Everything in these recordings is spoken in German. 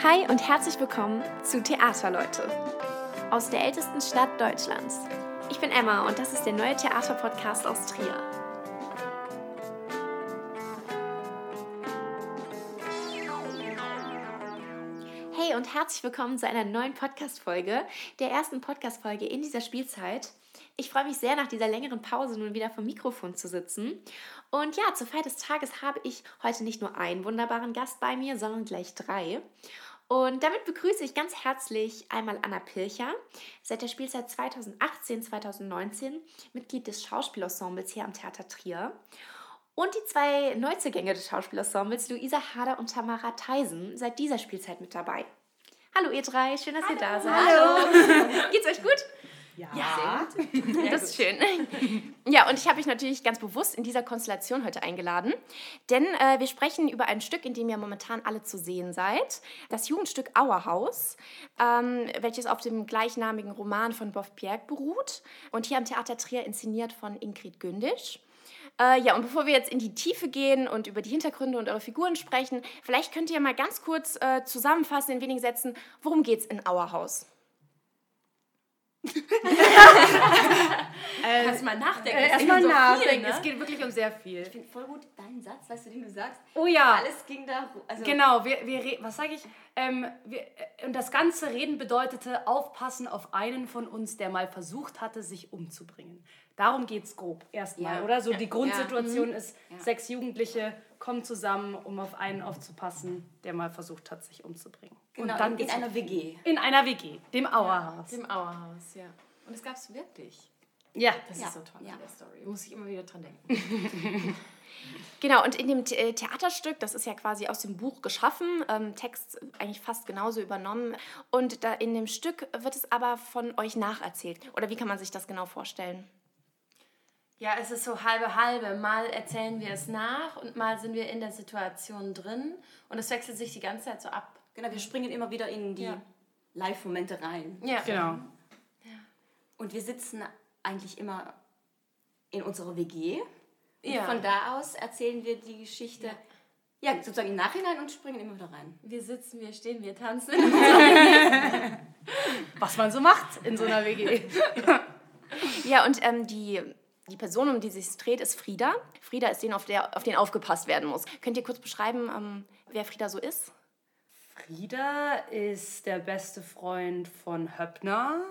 Hi und herzlich willkommen zu Theaterleute aus der ältesten Stadt Deutschlands. Ich bin Emma und das ist der neue Theaterpodcast aus Trier. Hey und herzlich willkommen zu einer neuen Podcast-Folge, der ersten Podcast-Folge in dieser Spielzeit. Ich freue mich sehr, nach dieser längeren Pause nun wieder vom Mikrofon zu sitzen. Und ja, zur Feier des Tages habe ich heute nicht nur einen wunderbaren Gast bei mir, sondern gleich drei. Und damit begrüße ich ganz herzlich einmal Anna Pilcher, seit der Spielzeit 2018-2019 Mitglied des Schauspielensembles hier am Theater Trier. Und die zwei Neuzugänge des Schauspielensembles, Luisa Hader und Tamara Theisen, seit dieser Spielzeit mit dabei. Hallo ihr drei, schön, dass Hallo. ihr da seid. Hallo. Geht's euch gut? Ja, ja. das ist schön. Ja, und ich habe mich natürlich ganz bewusst in dieser Konstellation heute eingeladen, denn äh, wir sprechen über ein Stück, in dem ihr momentan alle zu sehen seid, das Jugendstück Auerhaus, ähm, welches auf dem gleichnamigen Roman von Boff Bjerg beruht und hier am Theater Trier inszeniert von Ingrid Gündisch. Äh, ja, und bevor wir jetzt in die Tiefe gehen und über die Hintergründe und eure Figuren sprechen, vielleicht könnt ihr mal ganz kurz äh, zusammenfassen in wenigen Sätzen, worum geht es in Auerhaus? Äh, Kannst mal nachdenken. Äh, Erstmal so nachdenken. Viel, ne? Es geht wirklich um sehr viel. Ich finde voll gut deinen Satz, weißt du, den du sagst. Oh ja. Alles ging da. Also genau, wir, wir was sage ich? Ähm, wir, äh, und das ganze Reden bedeutete aufpassen auf einen von uns, der mal versucht hatte, sich umzubringen. Darum geht es grob erstmal, ja. oder? So ja. die Grundsituation ja. ist, sechs Jugendliche kommen zusammen, um auf einen aufzupassen, der mal versucht hat, sich umzubringen. Genau, und dann in, in einer WG. In einer WG, dem Auerhaus. dem Auerhaus, ja. Und das gab es wirklich. Ja. Das ist so toll ja. der Story. Muss ich immer wieder dran denken. Genau, und in dem äh, Theaterstück, das ist ja quasi aus dem Buch geschaffen, ähm, Text eigentlich fast genauso übernommen. Und da in dem Stück wird es aber von euch nacherzählt. Oder wie kann man sich das genau vorstellen? Ja, es ist so halbe halbe. Mal erzählen wir es nach und mal sind wir in der Situation drin. Und es wechselt sich die ganze Zeit so ab. Genau, wir springen immer wieder in die ja. Live-Momente rein. Ja, genau. Ja. Und wir sitzen eigentlich immer in unserer WG. Ja. Und von da aus erzählen wir die Geschichte. Ja. ja, sozusagen im Nachhinein und springen immer wieder rein. Wir sitzen, wir stehen, wir tanzen. Was man so macht in so einer WG. ja, und ähm, die die Person, um die sich dreht, ist Frieda. Frieda ist den, auf, der, auf den aufgepasst werden muss. Könnt ihr kurz beschreiben, ähm, wer Frieda so ist? Frieda ist der beste Freund von Höppner,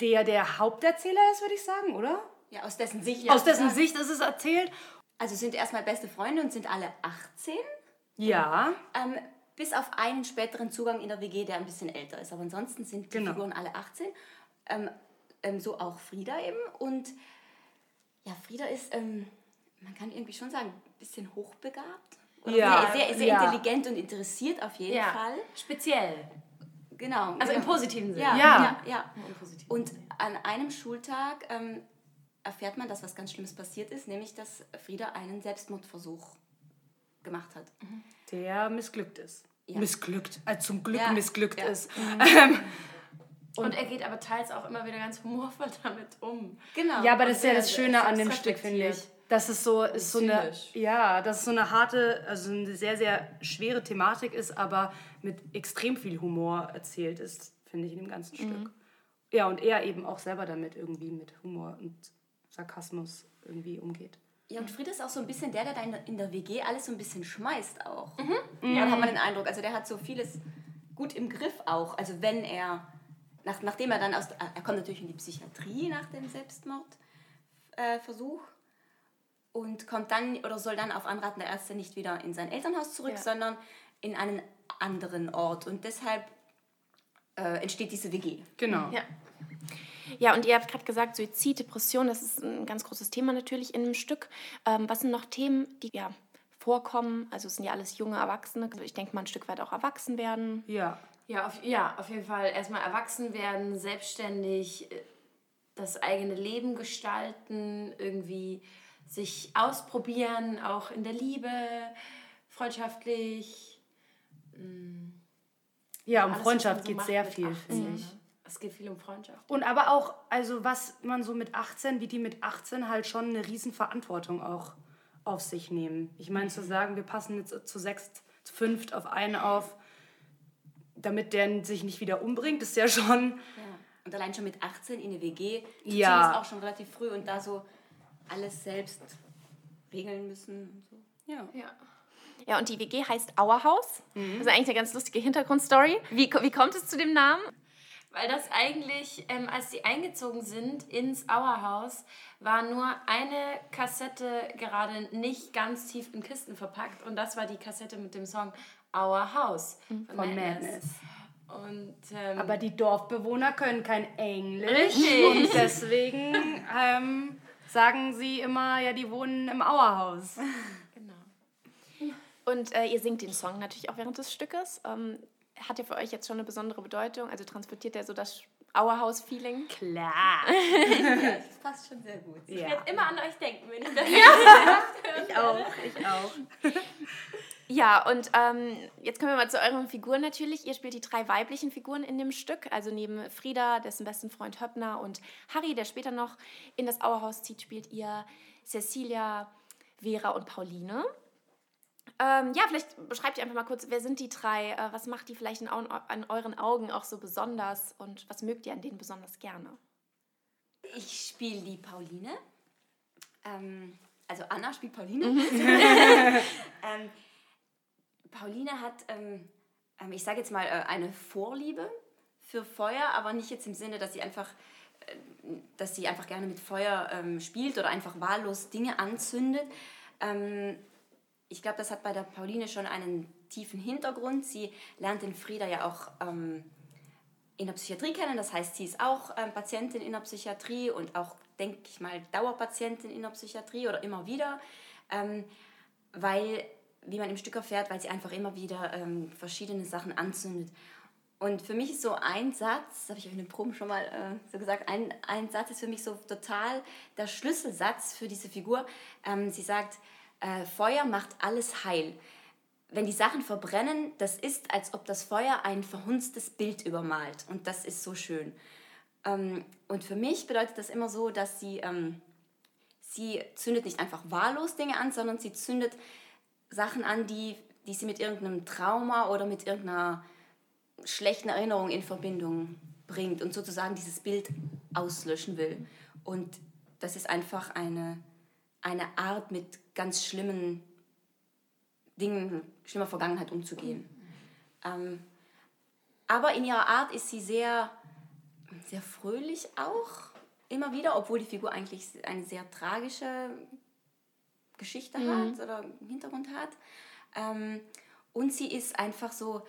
der der Haupterzähler ist, würde ich sagen, oder? Ja, aus dessen Sicht. Aus dessen Sicht ist es erzählt. Also sind erstmal beste Freunde und sind alle 18. Ja. Ähm, bis auf einen späteren Zugang in der WG, der ein bisschen älter ist. Aber ansonsten sind die genau. Figuren alle 18. Ähm, ähm, so auch Frieda eben. Und ja, Frieda ist, ähm, man kann irgendwie schon sagen, ein bisschen hochbegabt. Oder ja, sehr, sehr, sehr ja. intelligent und interessiert auf jeden ja. Fall. Speziell. Genau. Also im positiven Sinne. Ja, ja. ja, Und an einem Schultag ähm, erfährt man, dass was ganz Schlimmes passiert ist, nämlich dass Frieda einen Selbstmordversuch gemacht hat. Mhm. Der missglückt ist. Missglückt, also zum Glück missglückt ist. Mhm. Und, und, er geht aber teils auch immer wieder ganz humorvoll damit um. Genau. Ja, aber das ist ja das Schöne an dem Stück, finde ich. Dass es so, ist so eine, ja, dass es so eine harte, also eine sehr, sehr schwere Thematik ist, aber mit extrem viel Humor erzählt ist, finde ich, in dem ganzen mhm. Stück. Ja, und er eben auch selber damit irgendwie mit Humor und Sarkasmus irgendwie umgeht. Ja, und Frieda ist auch so ein bisschen der, der da in der WG alles so ein bisschen schmeißt auch. Mhm. Ja, da hat man den Eindruck, also der hat so vieles gut im Griff auch. Also wenn er nach, nachdem er dann aus, er kommt natürlich in die Psychiatrie nach dem Selbstmordversuch äh, und kommt dann oder soll dann auf Anraten der Ärzte nicht wieder in sein Elternhaus zurück, ja. sondern in einen anderen Ort und deshalb äh, entsteht diese WG. Genau. Ja. Ja, und ihr habt gerade gesagt, Suizid, Depression, das ist ein ganz großes Thema natürlich in einem Stück. Ähm, was sind noch Themen, die ja vorkommen? Also es sind ja alles junge Erwachsene. Also ich denke mal ein Stück weit auch erwachsen werden. Ja. Ja, auf, ja, auf jeden Fall erstmal erwachsen werden, selbstständig äh, das eigene Leben gestalten, irgendwie sich ausprobieren, auch in der Liebe, freundschaftlich. Mm. Ja, um Alles, Freundschaft so geht sehr viel, finde ich. Es geht viel um Freundschaft. Und aber auch, also was man so mit 18, wie die mit 18 halt schon eine Riesenverantwortung auch auf sich nehmen. Ich meine, zu sagen, wir passen jetzt zu sechst, zu fünft auf einen auf, damit der sich nicht wieder umbringt, ist ja schon. Ja. Und allein schon mit 18 in eine WG ja. ist auch schon relativ früh und da so alles selbst regeln müssen und so. Ja. ja. Ja, und die WG heißt Auerhaus. Mhm. Das ist eigentlich eine ganz lustige Hintergrundstory. Wie, wie kommt es zu dem Namen? Weil das eigentlich, ähm, als sie eingezogen sind ins Auerhaus, war nur eine Kassette gerade nicht ganz tief in Kisten verpackt. Und das war die Kassette mit dem Song Our House von, von Madness. Madness. Und, ähm, Aber die Dorfbewohner können kein Englisch. Richtig. Und deswegen ähm, sagen sie immer, ja, die wohnen im Auerhaus. Genau. Und äh, ihr singt den Song natürlich auch während des Stückes. Ähm, hat der für euch jetzt schon eine besondere Bedeutung? Also transportiert er so das Auerhaus-Feeling? Klar. ja, das passt schon sehr gut. Ich werde immer an euch denken, wenn ich das ja. Ich auch, ich auch. Ja, und ähm, jetzt kommen wir mal zu euren Figuren natürlich. Ihr spielt die drei weiblichen Figuren in dem Stück, also neben Frieda, dessen besten Freund Höppner und Harry, der später noch in das Auerhaus zieht, spielt ihr Cecilia, Vera und Pauline. Ähm, ja, vielleicht beschreibt ihr einfach mal kurz, wer sind die drei? Äh, was macht die vielleicht in, an euren Augen auch so besonders und was mögt ihr an denen besonders gerne? Ich spiele die Pauline. Ähm, also Anna spielt Pauline. Mhm. ähm, Pauline hat, ähm, ähm, ich sage jetzt mal, äh, eine Vorliebe für Feuer, aber nicht jetzt im Sinne, dass sie einfach, äh, dass sie einfach gerne mit Feuer ähm, spielt oder einfach wahllos Dinge anzündet. Ähm, ich glaube, das hat bei der Pauline schon einen tiefen Hintergrund. Sie lernt den Frieda ja auch ähm, in der Psychiatrie kennen. Das heißt, sie ist auch ähm, Patientin in der Psychiatrie und auch, denke ich mal, Dauerpatientin in der Psychiatrie oder immer wieder, ähm, weil wie man im Stück erfährt, weil sie einfach immer wieder ähm, verschiedene Sachen anzündet. Und für mich ist so ein Satz, das habe ich in den Proben schon mal äh, so gesagt, ein, ein Satz ist für mich so total der Schlüsselsatz für diese Figur. Ähm, sie sagt, äh, Feuer macht alles heil. Wenn die Sachen verbrennen, das ist, als ob das Feuer ein verhunztes Bild übermalt. Und das ist so schön. Ähm, und für mich bedeutet das immer so, dass sie, ähm, sie zündet nicht einfach wahllos Dinge an, sondern sie zündet Sachen an, die, die sie mit irgendeinem Trauma oder mit irgendeiner schlechten Erinnerung in Verbindung bringt und sozusagen dieses Bild auslöschen will. Und das ist einfach eine, eine Art, mit ganz schlimmen Dingen, schlimmer Vergangenheit umzugehen. Ähm, aber in ihrer Art ist sie sehr, sehr fröhlich auch immer wieder, obwohl die Figur eigentlich eine sehr tragische Geschichte mhm. hat oder Hintergrund hat. Ähm, und sie ist einfach so,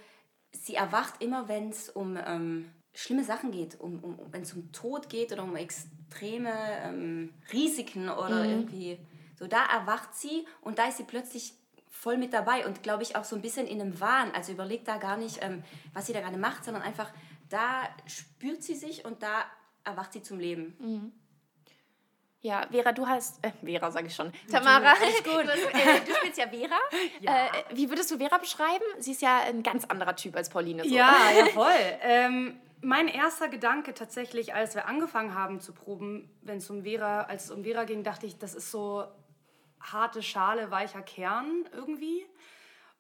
sie erwacht immer, wenn es um ähm, schlimme Sachen geht, um, um, wenn es um Tod geht oder um extreme ähm, Risiken oder mhm. irgendwie so. Da erwacht sie und da ist sie plötzlich voll mit dabei und glaube ich auch so ein bisschen in einem Wahn. Also überlegt da gar nicht, ähm, was sie da gerade macht, sondern einfach da spürt sie sich und da erwacht sie zum Leben. Mhm. Ja, Vera, du hast, äh, Vera sage ich schon, Tamara, alles gut. Du, äh, du spielst ja Vera. Ja. Äh, wie würdest du Vera beschreiben? Sie ist ja ein ganz anderer Typ als Pauline. So. Ja, ja, voll. ähm, mein erster Gedanke tatsächlich, als wir angefangen haben zu proben, wenn es um Vera, als es um Vera ging, dachte ich, das ist so harte Schale, weicher Kern irgendwie.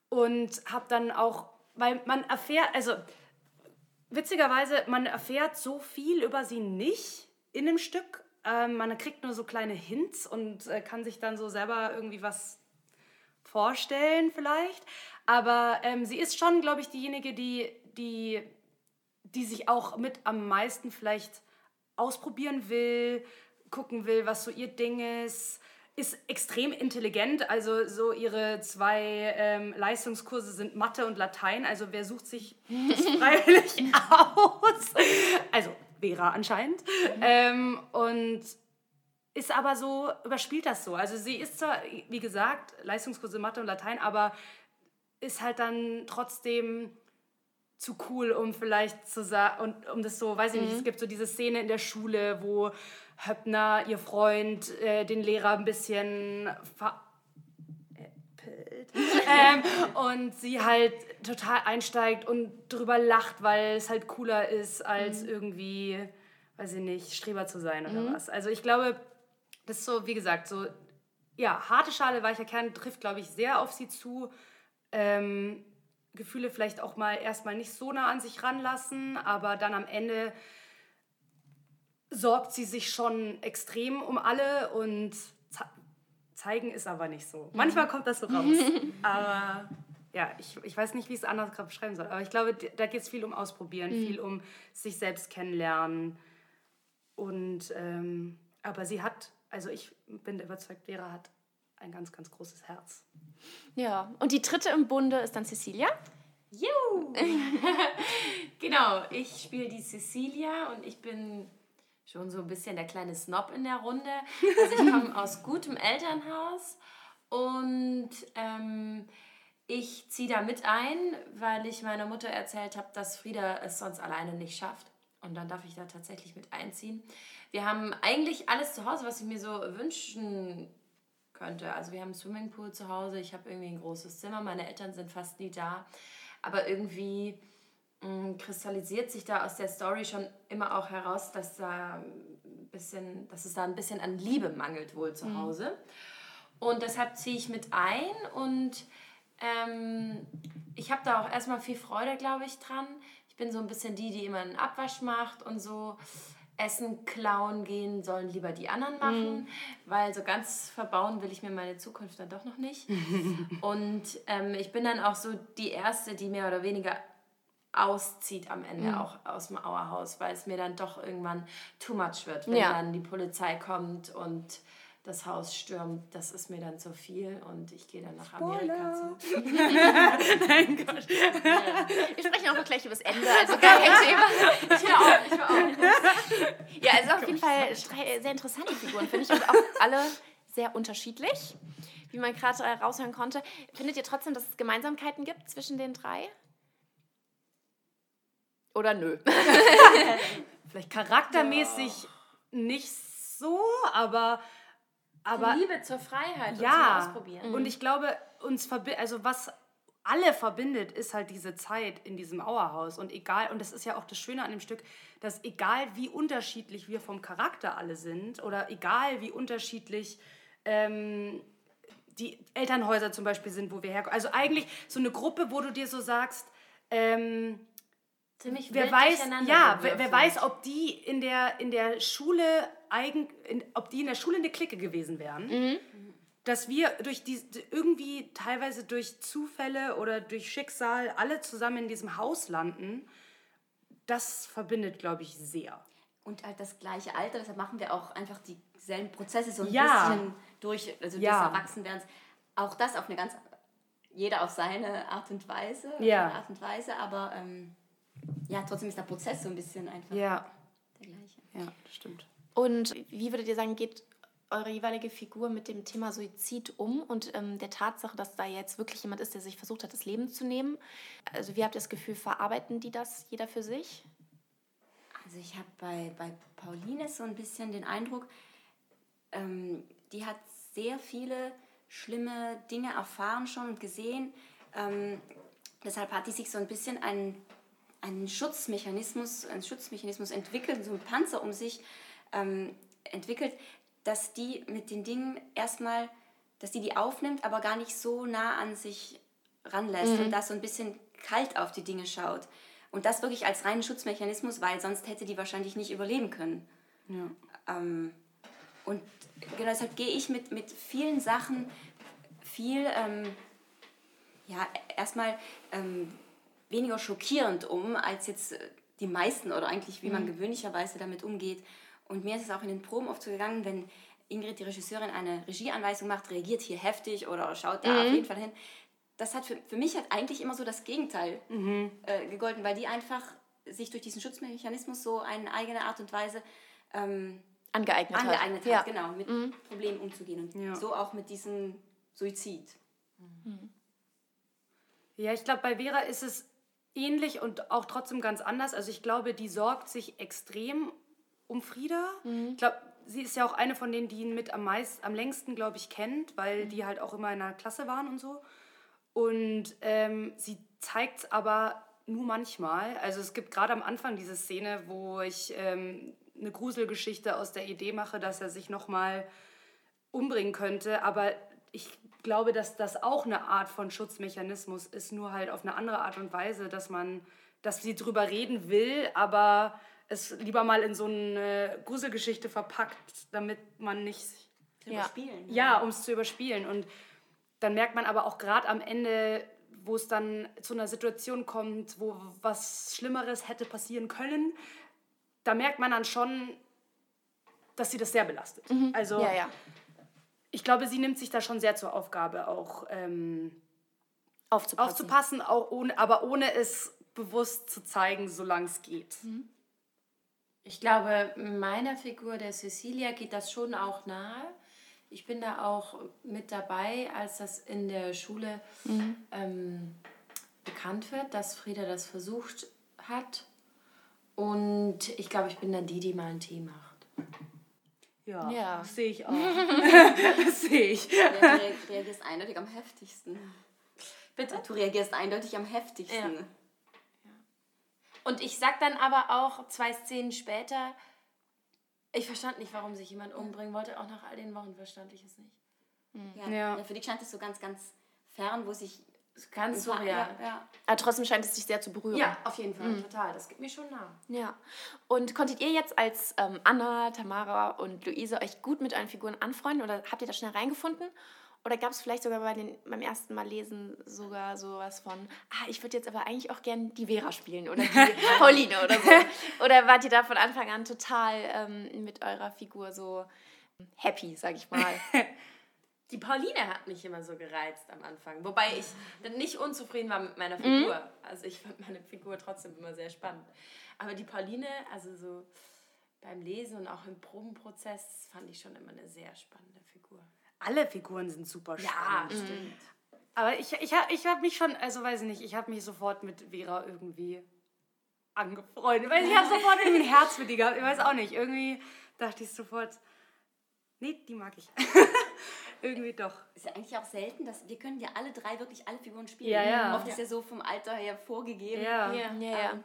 Und habe dann auch, weil man erfährt, also witzigerweise, man erfährt so viel über sie nicht in dem Stück ähm, man kriegt nur so kleine Hints und äh, kann sich dann so selber irgendwie was vorstellen vielleicht. Aber ähm, sie ist schon, glaube ich, diejenige, die, die, die sich auch mit am meisten vielleicht ausprobieren will, gucken will, was so ihr Ding ist. Ist extrem intelligent, also so ihre zwei ähm, Leistungskurse sind Mathe und Latein, also wer sucht sich das freiwillig aus? Also Vera anscheinend. Mhm. Ähm, und ist aber so, überspielt das so. Also sie ist zwar, wie gesagt, Leistungskurse Mathe und Latein, aber ist halt dann trotzdem zu cool, um vielleicht zu sagen, und um das so, weiß ich mhm. nicht, es gibt so diese Szene in der Schule, wo Höppner, ihr Freund, äh, den Lehrer ein bisschen ver ähm, und sie halt total einsteigt und drüber lacht, weil es halt cooler ist, als mhm. irgendwie, weiß ich nicht, Streber zu sein oder mhm. was. Also ich glaube, das ist so, wie gesagt, so, ja, harte Schale, weicher Kern trifft, glaube ich, sehr auf sie zu. Ähm, Gefühle vielleicht auch mal erstmal nicht so nah an sich ranlassen, aber dann am Ende sorgt sie sich schon extrem um alle und zeigen ist aber nicht so. Manchmal kommt das so raus. aber ja, ich, ich weiß nicht, wie ich es anders gerade beschreiben soll. Aber ich glaube, da geht es viel um Ausprobieren, mhm. viel um sich selbst kennenlernen. Und ähm, aber sie hat, also ich bin überzeugt, Vera hat ein ganz, ganz großes Herz. Ja, und die dritte im Bunde ist dann Cecilia. Juhu! genau, ich spiele die Cecilia und ich bin schon so ein bisschen der kleine Snob in der Runde. Also ich komme aus gutem Elternhaus und ähm, ich ziehe da mit ein, weil ich meiner Mutter erzählt habe, dass Frieda es sonst alleine nicht schafft. Und dann darf ich da tatsächlich mit einziehen. Wir haben eigentlich alles zu Hause, was ich mir so wünschen könnte. Also wir haben einen Swimmingpool zu Hause, ich habe irgendwie ein großes Zimmer, meine Eltern sind fast nie da. Aber irgendwie mh, mm, kristallisiert sich da aus der Story schon immer auch heraus, dass, da ein bisschen, dass es da ein bisschen an Liebe mangelt wohl zu mhm. Hause. Mhm. Und deshalb ziehe ich mit ein und ähm, ich habe da auch erstmal viel Freude, glaube ich, dran. Ich bin so ein bisschen die, die immer einen Abwasch macht und so. Essen klauen gehen sollen lieber die anderen machen, mhm. weil so ganz verbauen will ich mir meine Zukunft dann doch noch nicht. und ähm, ich bin dann auch so die Erste, die mehr oder weniger auszieht am Ende mhm. auch aus dem Auerhaus, weil es mir dann doch irgendwann too much wird, wenn ja. dann die Polizei kommt und das Haus stürmt, das ist mir dann zu viel und ich gehe dann nach Amerika zu. Nein Gott. Wir sprechen auch noch gleich über das Ende, also gar kein Thema. Ich höre auch, ich höre auch. Ja, also auf jeden Fall sehr interessante Figuren, finde ich, und auch alle sehr unterschiedlich, wie man gerade raushören konnte. Findet ihr trotzdem, dass es Gemeinsamkeiten gibt zwischen den drei? Oder nö? Vielleicht charaktermäßig ja. nicht so, aber aber die Liebe zur Freiheit ja, und zum Ausprobieren. Und mhm. ich glaube, uns verbindet, also was alle verbindet, ist halt diese Zeit in diesem Auerhaus. Und egal, und das ist ja auch das Schöne an dem Stück, dass egal wie unterschiedlich wir vom Charakter alle sind oder egal wie unterschiedlich ähm, die Elternhäuser zum Beispiel sind, wo wir herkommen. Also eigentlich so eine Gruppe, wo du dir so sagst, ähm, Ziemlich wer weiß, ja, wer, wer weiß, ob die in der, in der Schule eigen, in, ob die in der Schule eine Clique gewesen wären. Mhm. Dass wir durch die, irgendwie teilweise durch Zufälle oder durch Schicksal alle zusammen in diesem Haus landen, das verbindet, glaube ich, sehr. Und halt das gleiche Alter, deshalb machen wir auch einfach dieselben Prozesse so ein ja. bisschen durch, also ja. des Erwachsenwerdens. Auch das auf eine ganz, jeder auf seine Art und Weise, ja. Art und Weise, aber ähm, ja, trotzdem ist der Prozess so ein bisschen einfach ja. der gleiche. Ja, das stimmt. Und wie würdet ihr sagen, geht eure jeweilige Figur mit dem Thema Suizid um und ähm, der Tatsache, dass da jetzt wirklich jemand ist, der sich versucht hat, das Leben zu nehmen? Also wie habt ihr das Gefühl, verarbeiten die das jeder für sich? Also ich habe bei, bei Pauline so ein bisschen den Eindruck, ähm, die hat sehr viele schlimme Dinge erfahren schon und gesehen. Ähm, deshalb hat die sich so ein bisschen einen einen Schutzmechanismus, einen Schutzmechanismus entwickelt, so einen Panzer um sich ähm, entwickelt, dass die mit den Dingen erstmal, dass die die aufnimmt, aber gar nicht so nah an sich ranlässt mhm. und da so ein bisschen kalt auf die Dinge schaut. Und das wirklich als reinen Schutzmechanismus, weil sonst hätte die wahrscheinlich nicht überleben können. Ja. Ähm, und genau deshalb gehe ich mit, mit vielen Sachen viel, ähm, ja, erstmal ähm, weniger schockierend um, als jetzt äh, die meisten oder eigentlich wie man mhm. gewöhnlicherweise damit umgeht. Und mir ist es auch in den Proben oft so gegangen, wenn Ingrid, die Regisseurin, eine Regieanweisung macht, reagiert hier heftig oder schaut da mhm. auf jeden Fall hin. Das hat für, für mich hat eigentlich immer so das Gegenteil mhm. äh, gegolten, weil die einfach sich durch diesen Schutzmechanismus so eine eigene Art und Weise ähm, angeeignet, angeeignet hat. ja. genau, mit mhm. Problemen umzugehen. Und ja. so auch mit diesem Suizid. Mhm. Ja, ich glaube, bei Vera ist es ähnlich und auch trotzdem ganz anders. Also ich glaube, die sorgt sich extrem um Frieda. Mhm. Ich glaube, sie ist ja auch eine von denen, die ihn mit am meisten, am längsten, glaube ich, kennt, weil mhm. die halt auch immer in einer Klasse waren und so. Und ähm, sie zeigt es aber nur manchmal. Also es gibt gerade am Anfang diese Szene, wo ich ähm, eine Gruselgeschichte aus der Idee mache, dass er sich nochmal umbringen könnte. Aber ich glaube, dass das auch eine Art von Schutzmechanismus ist, nur halt auf eine andere Art und Weise, dass man, dass sie drüber reden will, aber es lieber mal in so eine Gruselgeschichte verpackt, damit man nicht ja. überspielen. Ja, um es zu überspielen. Und dann merkt man aber auch gerade am Ende, wo es dann zu einer Situation kommt, wo was Schlimmeres hätte passieren können, da merkt man dann schon, dass sie das sehr belastet. Mhm. Also ja, ja. Ich glaube, sie nimmt sich da schon sehr zur Aufgabe, auch ähm, aufzupassen, aufzupassen auch ohne, aber ohne es bewusst zu zeigen, solange es geht. Mhm. Ich glaube, meiner Figur der Cecilia geht das schon auch nahe. Ich bin da auch mit dabei, als das in der Schule mhm. ähm, bekannt wird, dass Frieda das versucht hat. Und ich glaube, ich bin dann die, die mal einen Tee macht. Ja, ja. sehe ich auch. sehe ich. Ja, du reagierst eindeutig am heftigsten. Bitte? Du reagierst eindeutig am heftigsten. Ja. Und ich sag dann aber auch zwei Szenen später, ich verstand nicht, warum sich jemand umbringen wollte. Auch nach all den Wochen verstand ich es nicht. Ja. Ja. ja. für dich scheint es so ganz, ganz fern, wo sich Ganz surreal. Ja, ja. Aber trotzdem scheint es dich sehr zu berühren. Ja, auf jeden Fall, mhm. total. Das gibt mir schon nah. Ja. Und konntet ihr jetzt als ähm, Anna, Tamara und Luise euch gut mit euren Figuren anfreunden oder habt ihr da schnell reingefunden? Oder gab es vielleicht sogar bei den, beim ersten Mal lesen sogar sowas von, ah, ich würde jetzt aber eigentlich auch gerne die Vera spielen oder die Pauline oder so? Oder wart ihr da von Anfang an total ähm, mit eurer Figur so happy, sag ich mal? Die Pauline hat mich immer so gereizt am Anfang. Wobei ich nicht unzufrieden war mit meiner Figur. Mhm. Also ich fand meine Figur trotzdem immer sehr spannend. Aber die Pauline, also so beim Lesen und auch im Probenprozess, fand ich schon immer eine sehr spannende Figur. Alle Figuren sind super spannend. Ja, stimmt. Aber ich, ich, ich habe mich schon, also weiß ich nicht, ich habe mich sofort mit Vera irgendwie angefreundet. Weil ich habe sofort irgendwie ein Herz für die gehabt. Ich weiß auch nicht. Irgendwie dachte ich sofort, nee, die mag ich. Irgendwie doch. Ist ja eigentlich auch selten, dass wir können ja alle drei wirklich alle Figuren spielen. Ja, ja. Oft ist ja so vom Alter her vorgegeben. Ja, ja, ja. Ähm,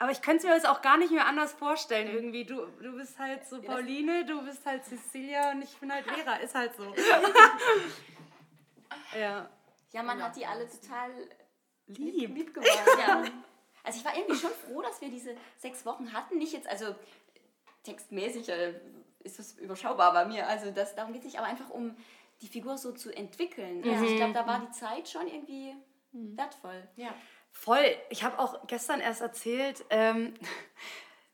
aber ich könnte es mir jetzt auch gar nicht mehr anders vorstellen. Irgendwie, du, du bist halt so Pauline, du bist halt Cecilia und ich bin halt Vera. Ist halt so. ja. Ja, man hat die alle total lieb, lieb gewonnen. ja. Also ich war irgendwie schon froh, dass wir diese sechs Wochen hatten. Nicht jetzt, also textmäßig äh, ist das überschaubar bei mir. Also das, darum geht es nicht, aber einfach um die Figur so zu entwickeln. Also ich glaube, da war die Zeit schon irgendwie mhm. wertvoll. Ja. Voll. Ich habe auch gestern erst erzählt, ähm,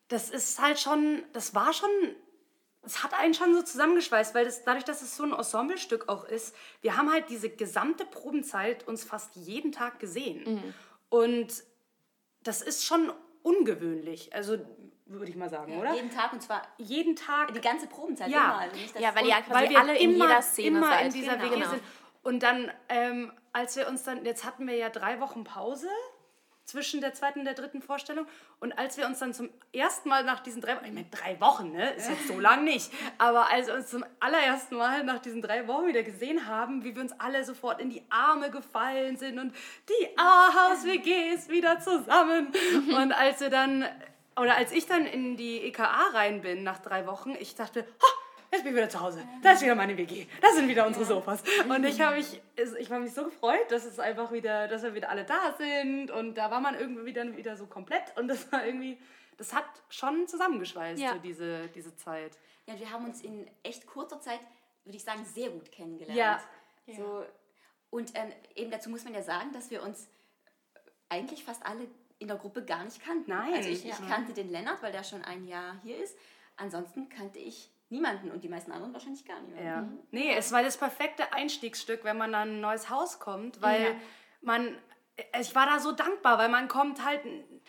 das ist halt schon, das war schon, es hat einen schon so zusammengeschweißt, weil das, dadurch, dass es so ein Ensemblestück auch ist, wir haben halt diese gesamte Probenzeit uns fast jeden Tag gesehen. Mhm. Und das ist schon ungewöhnlich. Also würde ich mal sagen, ja, oder? Jeden Tag und zwar jeden Tag. Die ganze Probenzeit ja. immer. Also nicht, ja, weil ihr weil wir alle in immer, jeder Szene immer seid. in dieser genau. WG sind. Und dann, ähm, als wir uns dann, jetzt hatten wir ja drei Wochen Pause zwischen der zweiten und der dritten Vorstellung. Und als wir uns dann zum ersten Mal nach diesen drei Wochen, ich meine, drei Wochen, ne? Ist jetzt so lang nicht. Aber als wir uns zum allerersten Mal nach diesen drei Wochen wieder gesehen haben, wie wir uns alle sofort in die Arme gefallen sind und die A-Haus-WG ist wieder zusammen. Und als wir dann oder als ich dann in die EKA rein bin nach drei Wochen, ich dachte, jetzt bin ich wieder zu Hause. Da ist wieder meine WG. Da sind wieder unsere Sofas. Und ich habe mich, ich war mich so gefreut, dass es einfach wieder, dass wir wieder alle da sind. Und da war man irgendwie wieder, wieder so komplett. Und das war irgendwie, das hat schon zusammengeschweißt, ja. so diese, diese Zeit. Ja, wir haben uns in echt kurzer Zeit, würde ich sagen, sehr gut kennengelernt. Ja. So, und ähm, eben dazu muss man ja sagen, dass wir uns eigentlich fast alle in der Gruppe gar nicht kannten. Nein. Also ich, ich kannte den Lennart, weil der schon ein Jahr hier ist. Ansonsten kannte ich niemanden und die meisten anderen wahrscheinlich gar niemanden. Ja. Mhm. Nee, es war das perfekte Einstiegsstück, wenn man an ein neues Haus kommt, weil ja. man, ich war da so dankbar, weil man kommt halt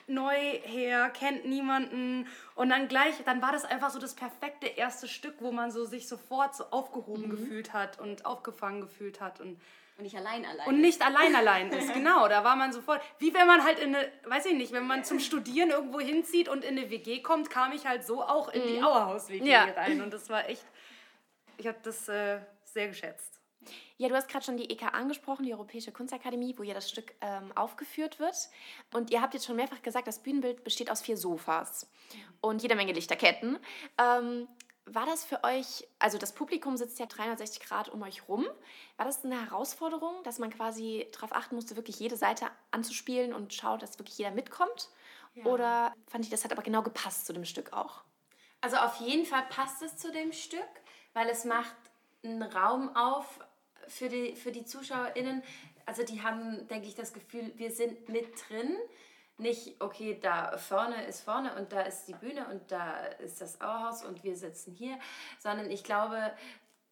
neu her, kennt niemanden und dann gleich, dann war das einfach so das perfekte erste Stück, wo man so sich sofort so aufgehoben mhm. gefühlt hat und aufgefangen gefühlt hat und und nicht allein allein. Und nicht allein allein ist, genau. Da war man sofort, wie wenn man halt in eine, weiß ich nicht, wenn man zum Studieren irgendwo hinzieht und in eine WG kommt, kam ich halt so auch in die mhm. Auerhaus-WG ja. rein. Und das war echt, ich habe das äh, sehr geschätzt. Ja, du hast gerade schon die EK angesprochen, die Europäische Kunstakademie, wo ja das Stück ähm, aufgeführt wird. Und ihr habt jetzt schon mehrfach gesagt, das Bühnenbild besteht aus vier Sofas und jeder Menge Lichterketten. Ähm, war das für euch, also das Publikum sitzt ja 360 Grad um euch rum, war das eine Herausforderung, dass man quasi darauf achten musste, wirklich jede Seite anzuspielen und schaut, dass wirklich jeder mitkommt? Ja. Oder fand ich, das hat aber genau gepasst zu dem Stück auch? Also auf jeden Fall passt es zu dem Stück, weil es macht einen Raum auf für die, für die ZuschauerInnen. Also die haben, denke ich, das Gefühl, wir sind mit drin nicht, okay, da vorne ist vorne und da ist die Bühne und da ist das Auerhaus und wir sitzen hier, sondern ich glaube,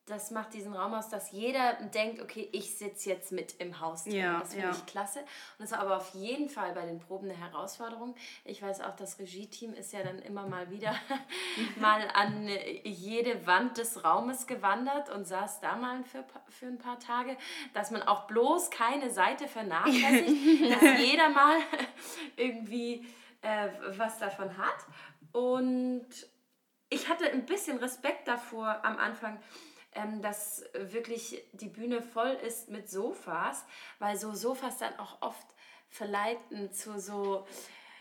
das macht diesen Raum aus, dass jeder denkt, okay, ich sitze jetzt mit im Haus drin. Ja, das finde ja. ich klasse. Und das war aber auf jeden Fall bei den Proben eine Herausforderung. Ich weiß auch, das Regie-Team ist ja dann immer mal wieder mal an jede Wand des Raumes gewandert und saß da mal für, für ein paar Tage, dass man auch bloß keine Seite vernachlässigt, dass jeder mal irgendwie äh, was davon hat. Und ich hatte ein bisschen Respekt davor am Anfang, ähm, dass wirklich die Bühne voll ist mit Sofas, weil so Sofas dann auch oft verleiten zu so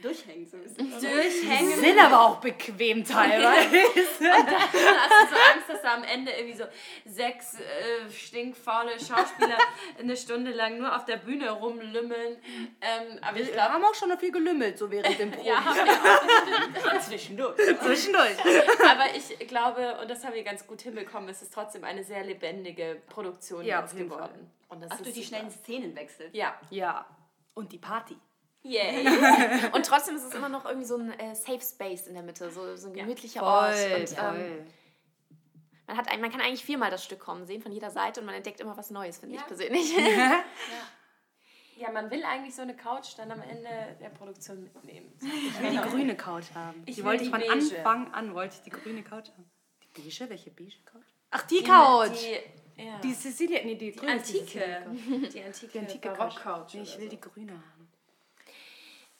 Durchhängen so ist Durchhängen. Sind aber auch bequem teilweise. und dann hast du so Angst, dass da am Ende irgendwie so sechs äh, stinkfaule Schauspieler eine Stunde lang nur auf der Bühne rumlümmeln. Ähm, aber wir glaub, haben auch schon noch viel gelümmelt, so während dem Proben. ja, haben wir auch. Zwischendurch. Zwischendurch. aber ich glaube, und das haben wir ganz gut hinbekommen, es ist trotzdem eine sehr lebendige Produktion ja, jetzt geworden. Und das Ach, durch die schnellen Szenenwechsel. Ja. Ja. Und die Party. Yay. und trotzdem ist es immer noch irgendwie so ein äh, Safe Space in der Mitte, so, so ein gemütlicher ja, Ort. Und, ähm, man, hat, man kann eigentlich viermal das Stück kommen sehen von jeder Seite und man entdeckt immer was Neues, finde ja. ich persönlich. ja. ja, man will eigentlich so eine Couch dann am Ende der Produktion mitnehmen. Ich will die grüne Couch haben. Ich die wollte ich von beige. Anfang an, wollte ich die grüne Couch haben. Die beige? Welche beige Couch? Ach, die, die Couch! Die, ja. die Cecilia, nee, die, die antike. Die antike, die antike Barock-Couch. Nee, ich will so. die grüne haben.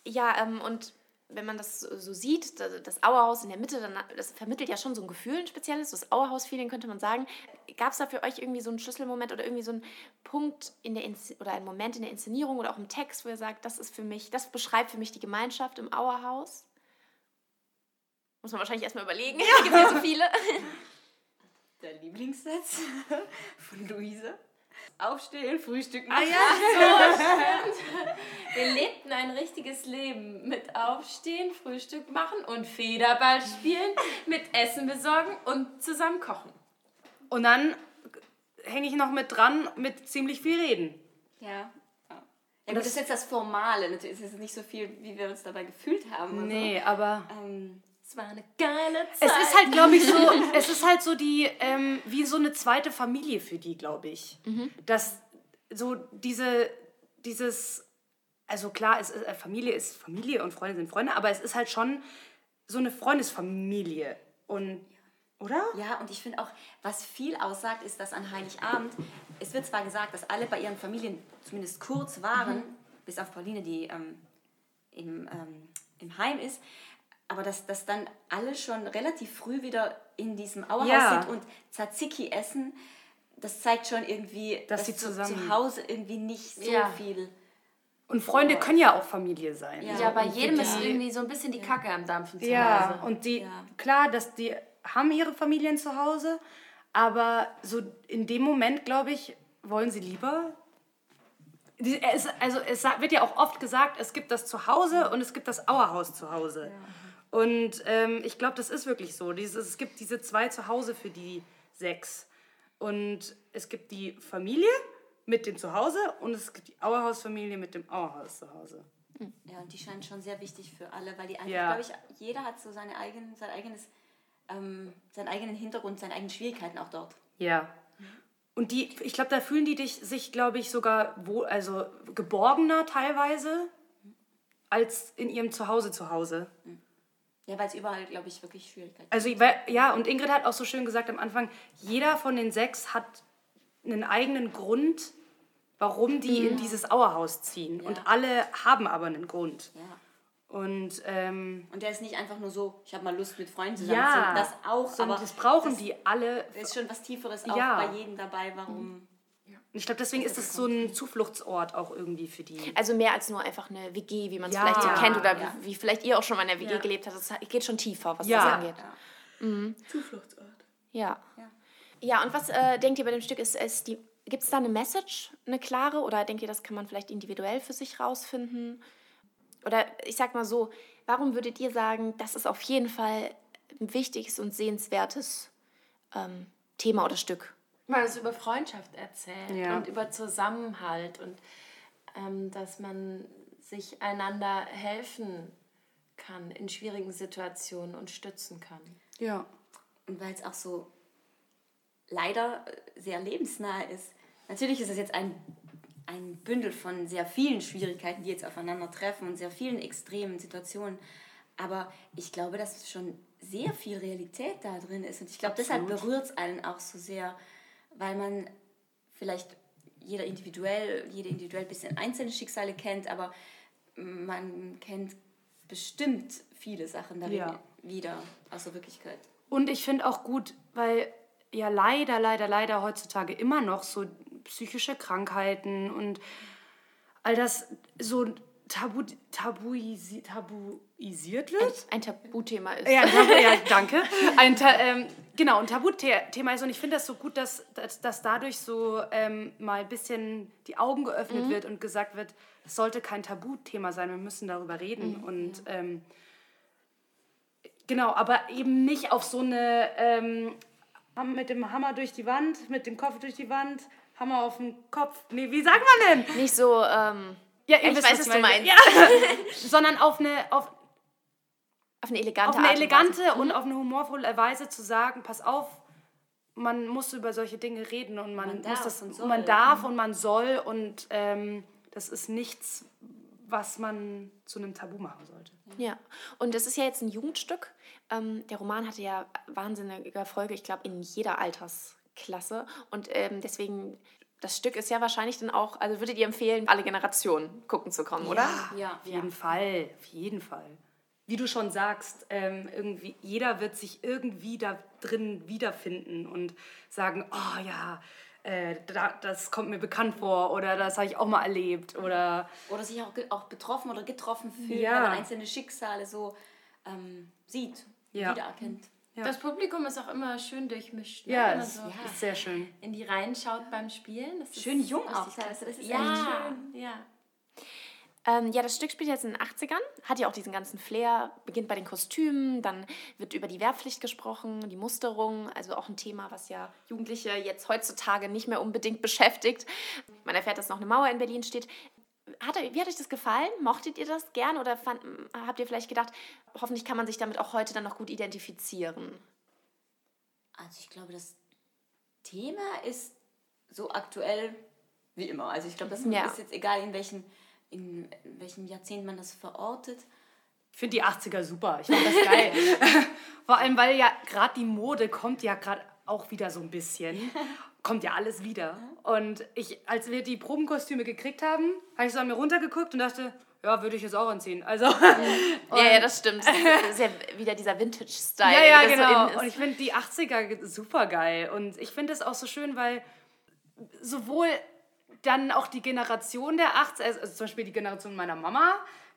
Ja, ähm, und wenn man das so sieht, das Auerhaus in der Mitte, dann, das vermittelt ja schon so ein Gefühl, ein spezielles, das Auerhaus-Feeling könnte man sagen. Gab es da für euch irgendwie so einen Schlüsselmoment oder irgendwie so einen Punkt in der Inz oder einen Moment in der Inszenierung oder auch im Text, wo ihr sagt, das ist für mich, das beschreibt für mich die Gemeinschaft im Auerhaus? Muss man wahrscheinlich erstmal überlegen. Ja. Es gibt ja so viele. Der Lieblingssatz von Luise. Aufstehen, frühstücken. Ah ja, so stimmt. Wir lebten ein richtiges Leben mit Aufstehen, Frühstück machen und Federball spielen, mit Essen besorgen und zusammen kochen. Und dann hänge ich noch mit dran mit ziemlich viel Reden. Ja. Ja, das, das ist jetzt das Formale. Natürlich ist es nicht so viel, wie wir uns dabei gefühlt haben. Nee, so. aber. Ähm, es war eine geile Zeit. Es ist halt, glaube ich, so, es ist halt so die, ähm, wie so eine zweite Familie für die, glaube ich. Mhm. Dass so diese, dieses, also klar, es ist, äh, Familie ist Familie und Freunde sind Freunde, aber es ist halt schon so eine Freundesfamilie. Und oder? Ja, und ich finde auch, was viel aussagt, ist, dass an Heiligabend, es wird zwar gesagt, dass alle bei ihren Familien zumindest kurz waren, mhm. bis auf Pauline, die ähm, im, ähm, im Heim ist, aber dass, dass dann alle schon relativ früh wieder in diesem Auerhaus ja. sind und Tzatziki essen, das zeigt schon irgendwie, dass, dass sie zusammen zu Hause irgendwie nicht so ja. viel. Und Freunde können ja auch Familie sein. Ja, ja bei jedem ist irgendwie so ein bisschen die Kacke am Dampfen zu ja, Hause. Und die, klar, dass die haben ihre Familien zu Hause, aber so in dem Moment, glaube ich, wollen sie lieber es, also es wird ja auch oft gesagt, es gibt das Zuhause und es gibt das Auerhaus zu Hause. Ja. Und ähm, ich glaube, das ist wirklich so. Dieses, es gibt diese zwei Zuhause für die sechs. Und es gibt die Familie mit dem Zuhause und es gibt die Auerhausfamilie mit dem Auerhaus zu Hause. Ja, und die scheint schon sehr wichtig für alle, weil die einfach, ja. glaube ich, jeder hat so seine eigenen, sein eigenes, ähm, seinen eigenen Hintergrund, seine eigenen Schwierigkeiten auch dort. Ja. Und die, ich glaube, da fühlen die dich, sich, glaube ich, sogar wo, also geborgener teilweise als in ihrem Zuhause zu Hause. Mhm. Ja, weil es überall, glaube ich, wirklich Schwierigkeiten Also, weil, ja, und Ingrid hat auch so schön gesagt am Anfang, jeder von den sechs hat einen eigenen Grund, warum die ja. in dieses Auerhaus ziehen. Ja. Und alle haben aber einen Grund. Ja. Und, ähm, und der ist nicht einfach nur so, ich habe mal Lust mit Freunden zusammen ja, das auch, aber das brauchen das, die alle. Da ist schon was Tieferes auch ja. bei jedem dabei, warum. Ich glaube, deswegen ist es so ein Zufluchtsort auch irgendwie für die. Also mehr als nur einfach eine WG, wie man es ja. vielleicht so kennt oder wie, wie, vielleicht ihr auch schon mal in der WG gelebt habt. Es geht schon tiefer, was das angeht. Mhm. Zufluchtsort. Ja. Ja, ja und was äh, denkt ihr bei dem Stück? Ist, ist die, gibt es da eine Message, eine klare? Oder denkt ihr, das kann man vielleicht individuell für sich rausfinden? Oder ich sag mal so, warum würdet ihr sagen, das ist auf jeden Fall ein wichtiges und sehenswertes ähm, Thema oder Stück? Weil es über Freundschaft erzählt ja. und über Zusammenhalt und ähm, dass man sich einander helfen kann in schwierigen Situationen und stützen kann. Ja. Und weil es auch so leider sehr lebensnah ist. Natürlich ist es jetzt ein, ein Bündel von sehr vielen Schwierigkeiten, die jetzt aufeinandertreffen und sehr vielen extremen Situationen. Aber ich glaube, dass schon sehr viel Realität da drin ist. Und ich glaube, deshalb berührt es einen auch so sehr, weil man vielleicht jeder individuell, jede individuell ein bisschen einzelne Schicksale kennt, aber man kennt bestimmt viele Sachen darin ja. wieder aus der Wirklichkeit. Und ich finde auch gut, weil ja leider, leider, leider heutzutage immer noch so psychische Krankheiten und all das so tabu, tabuisi, tabuisiert wird. Ein, ein Tabuthema ist. Ja, Tabu, ja danke. Ein, ähm, genau, ein Tabuthema ist. Und ich finde das so gut, dass, dass, dass dadurch so ähm, mal ein bisschen die Augen geöffnet mhm. wird und gesagt wird, es sollte kein Tabuthema sein, wir müssen darüber reden. Mhm. Und ähm, genau, aber eben nicht auf so eine ähm, mit dem Hammer durch die Wand, mit dem Kopf durch die Wand, Hammer auf den Kopf. Nee, wie sagt man denn? Nicht so, ähm, ja, ihr ich wisst, weiß, was, was du meinst. Ja. Sondern auf eine, auf, auf eine elegante, auf eine elegante und, und mhm. auf eine humorvolle Weise zu sagen, pass auf, man muss über solche Dinge reden und man, man muss das, und soll. man darf mhm. und man soll und ähm, das ist nichts, was man zu einem Tabu machen sollte. Ja, und das ist ja jetzt ein Jugendstück. Ähm, der Roman hatte ja wahnsinnige Erfolge, ich glaube, in jeder Altersklasse. Und ähm, deswegen das Stück ist ja wahrscheinlich dann auch, also würdet ihr empfehlen, alle Generationen gucken zu kommen, oder? Ja, auf jeden ja. Fall, auf jeden Fall. Wie du schon sagst, ähm, irgendwie, jeder wird sich irgendwie da drin wiederfinden und sagen, oh ja, äh, da, das kommt mir bekannt vor oder das habe ich auch mal erlebt oder... Oder sich auch, auch betroffen oder getroffen fühlen, ja. wenn man einzelne Schicksale so ähm, sieht, ja. wiedererkennt. Ja. Das Publikum ist auch immer schön durchmischt. Ne? Ja, ist, so ja, ist sehr schön. In die Reihen schaut beim Spielen. Das schön jung auch. Das ist ja, echt schön. Ja. Ähm, ja, das Stück spielt jetzt in den 80ern, hat ja auch diesen ganzen Flair, beginnt bei den Kostümen, dann wird über die Wehrpflicht gesprochen, die Musterung, also auch ein Thema, was ja Jugendliche jetzt heutzutage nicht mehr unbedingt beschäftigt. Man erfährt, dass noch eine Mauer in Berlin steht. Hat, wie hat euch das gefallen? Mochtet ihr das gern oder fand, habt ihr vielleicht gedacht, hoffentlich kann man sich damit auch heute dann noch gut identifizieren? Also ich glaube, das Thema ist so aktuell wie immer. Also ich glaube, das ja. ist jetzt egal, in welchem, in welchem Jahrzehnt man das verortet. Ich finde die 80er super. Ich finde das geil. Vor allem, weil ja gerade die Mode kommt ja gerade auch wieder so ein bisschen. kommt ja alles wieder. Und ich, als wir die Probenkostüme gekriegt haben, habe ich so an mir runtergeguckt und dachte, ja, würde ich jetzt auch anziehen. Also, ja, ja, das stimmt. Das ist ja wieder dieser Vintage-Style. Ja, ja, genau. So und ich finde die 80er super geil. Und ich finde es auch so schön, weil sowohl dann auch die Generation der 80er, also zum Beispiel die Generation meiner Mama,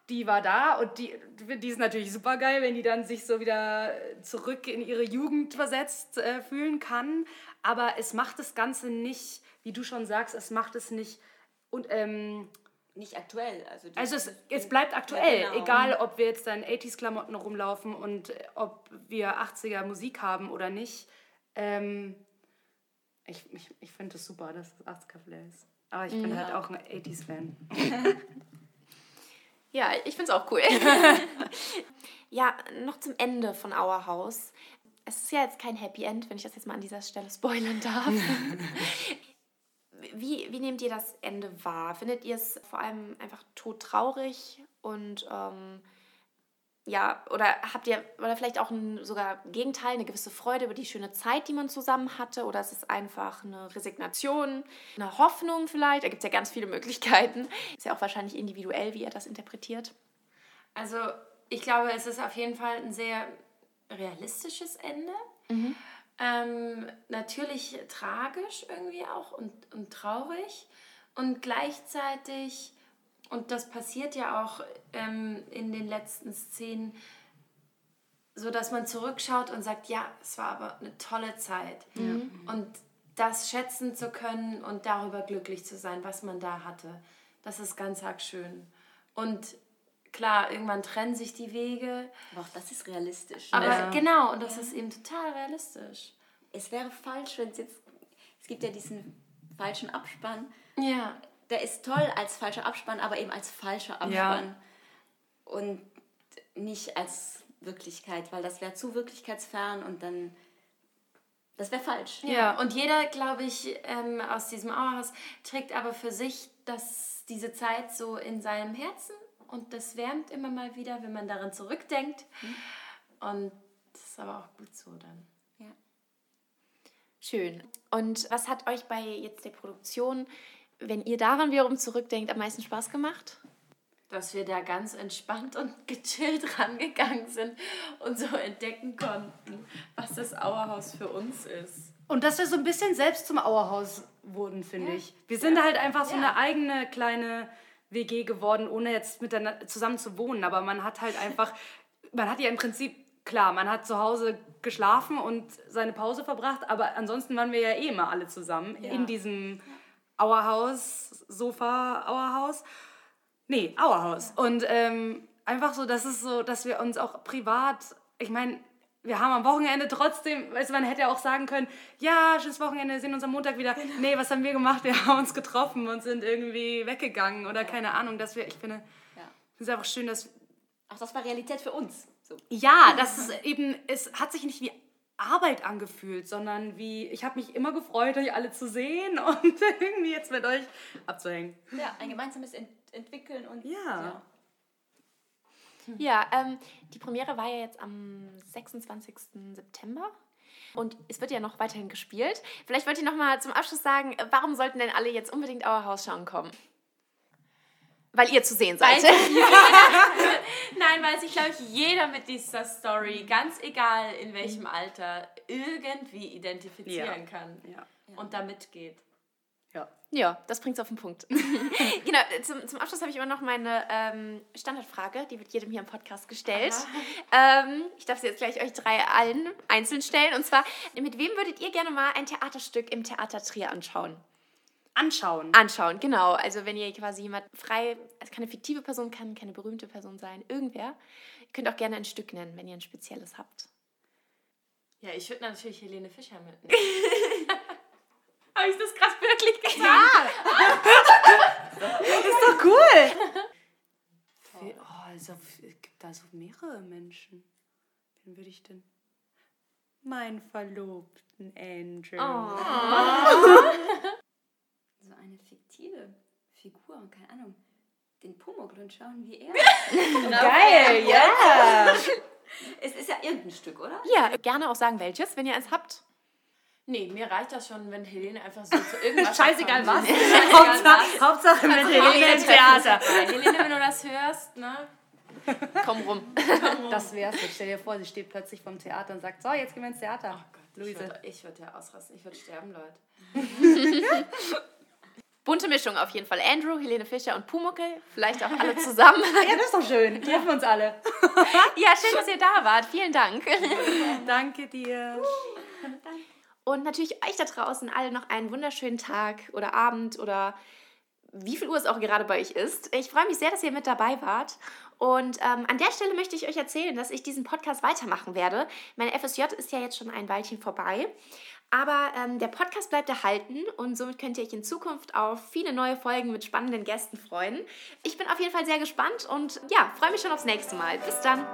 die war da und die, die ist natürlich super geil, wenn die dann sich so wieder zurück in ihre Jugend versetzt äh, fühlen kann. Aber es macht das Ganze nicht, wie du schon sagst, es macht es nicht und ähm, nicht aktuell. Also, also es, es bleibt aktuell, ja, genau. egal ob wir jetzt da in 80s-Klamotten rumlaufen und äh, ob wir 80er Musik haben oder nicht. Ähm, ich ich, ich finde es das super, dass es 80er-Flair ist. Aber ich bin ja. halt auch ein 80s-Fan. Ja, ich finde es auch cool. ja, noch zum Ende von Our House. Es ist ja jetzt kein Happy End, wenn ich das jetzt mal an dieser Stelle spoilern darf. wie, wie nehmt ihr das Ende wahr? Findet ihr es vor allem einfach todtraurig und ähm, ja, oder habt ihr, oder vielleicht auch ein sogar Gegenteil, eine gewisse Freude über die schöne Zeit, die man zusammen hatte? Oder ist es einfach eine Resignation, eine Hoffnung vielleicht? Da gibt es ja ganz viele Möglichkeiten. Ist ja auch wahrscheinlich individuell, wie ihr das interpretiert. Also, ich glaube, es ist auf jeden Fall ein sehr realistisches Ende. Mhm. Ähm, natürlich tragisch irgendwie auch und, und traurig. Und gleichzeitig und das passiert ja auch ähm, in den letzten Szenen, so dass man zurückschaut und sagt, ja, es war aber eine tolle Zeit. Mhm. Und das schätzen zu können und darüber glücklich zu sein, was man da hatte, das ist ganz arg schön. Und klar, irgendwann trennen sich die Wege. Aber auch das ist realistisch. Aber ja. genau, und das ja. ist eben total realistisch. Es wäre falsch, wenn es jetzt, es gibt ja diesen falschen Abspann. Ja. Der ist toll als falscher Abspann, aber eben als falscher Abspann. Ja. Und nicht als Wirklichkeit, weil das wäre zu wirklichkeitsfern und dann das wäre falsch. Ja, und jeder, glaube ich, ähm, aus diesem Auerhaus trägt aber für sich das, diese Zeit so in seinem Herzen und das wärmt immer mal wieder, wenn man daran zurückdenkt. Mhm. Und das ist aber auch gut so dann. Ja. Schön. Und was hat euch bei jetzt der Produktion, wenn ihr daran wiederum zurückdenkt, am meisten Spaß gemacht? dass wir da ganz entspannt und gechillt rangegangen sind und so entdecken konnten, was das Auerhaus für uns ist. Und dass wir so ein bisschen selbst zum Auerhaus wurden, finde ja. ich. Wir sind ja. halt einfach so ja. eine eigene kleine WG geworden, ohne jetzt miteinander zusammen zu wohnen. Aber man hat halt einfach, man hat ja im Prinzip, klar, man hat zu Hause geschlafen und seine Pause verbracht, aber ansonsten waren wir ja eh immer alle zusammen in diesem Auerhaus, Sofa, Auerhaus. Nee, Auerhaus. Und ähm, einfach so, dass es so, dass wir uns auch privat, ich meine, wir haben am Wochenende trotzdem, du, man hätte ja auch sagen können, ja, schönes Wochenende, sehen uns am Montag wieder. Genau. Nee, was haben wir gemacht? Wir haben uns getroffen und sind irgendwie weggegangen oder keine Ahnung, dass wir, ich finde, ja. es ist einfach schön, dass... Auch das war Realität für uns. So. Ja, das ist eben, es hat sich nicht wie Arbeit angefühlt, sondern wie, ich habe mich immer gefreut, euch alle zu sehen und irgendwie jetzt mit euch abzuhängen. Ja, ein gemeinsames Ent entwickeln und ja. Ja, ja ähm, die Premiere war ja jetzt am 26. September. Und es wird ja noch weiterhin gespielt. Vielleicht wollt ihr noch mal zum Abschluss sagen, warum sollten denn alle jetzt unbedingt Auerhaus schauen kommen? Weil ihr zu sehen seid. Nein, weil sich, glaube ich, jeder mit dieser Story, ganz egal in welchem Alter, irgendwie identifizieren ja. kann ja. und da mitgeht. Ja. Das bringt es auf den Punkt. genau, zum, zum Abschluss habe ich immer noch meine ähm, Standardfrage, die wird jedem hier im Podcast gestellt. Ähm, ich darf sie jetzt gleich euch drei allen einzeln stellen. Und zwar, mit wem würdet ihr gerne mal ein Theaterstück im Theater Trier anschauen? Anschauen. Anschauen, genau. Also wenn ihr quasi jemand frei, es kann eine fiktive Person, kann keine berühmte Person sein, irgendwer. Ihr könnt auch gerne ein Stück nennen, wenn ihr ein spezielles habt. Ja, ich würde natürlich Helene Fischer mitnehmen. Habe ich das gerade wirklich gesagt? Ja! das ist doch cool! Oh, also, es gibt da so mehrere Menschen. Wen würde ich denn? Mein Verlobten Andrew. Oh. so eine fiktive Figur, keine Ahnung. Den Pumuckl schauen, wie er. Geil, ja! es ist ja irgendein Stück, oder? Ja, gerne auch sagen, welches, wenn ihr eins habt. Nee, mir reicht das schon, wenn Helene einfach so zu irgendwas Scheißegal was. Hauptsache, Hauptsache mit Helene im Theater. Helene, wenn du das hörst, ne? Komm rum. Komm rum. Das wär's. Jetzt stell dir vor, sie steht plötzlich vom Theater und sagt, so, jetzt gehen wir ins Theater. Oh Gott, Luise. Ich würde würd ja ausrasten. Ich würde sterben, Leute. Bunte Mischung auf jeden Fall. Andrew, Helene Fischer und Pumuckel. Vielleicht auch alle zusammen. ja, das ist doch schön. Treffen uns alle. ja, schön, dass ihr da wart. Vielen Dank. Danke dir. Danke. Und natürlich euch da draußen alle noch einen wunderschönen Tag oder Abend oder wie viel Uhr es auch gerade bei euch ist. Ich freue mich sehr, dass ihr mit dabei wart. Und ähm, an der Stelle möchte ich euch erzählen, dass ich diesen Podcast weitermachen werde. Meine FSJ ist ja jetzt schon ein Weilchen vorbei. Aber ähm, der Podcast bleibt erhalten und somit könnt ihr euch in Zukunft auf viele neue Folgen mit spannenden Gästen freuen. Ich bin auf jeden Fall sehr gespannt und ja, freue mich schon aufs nächste Mal. Bis dann.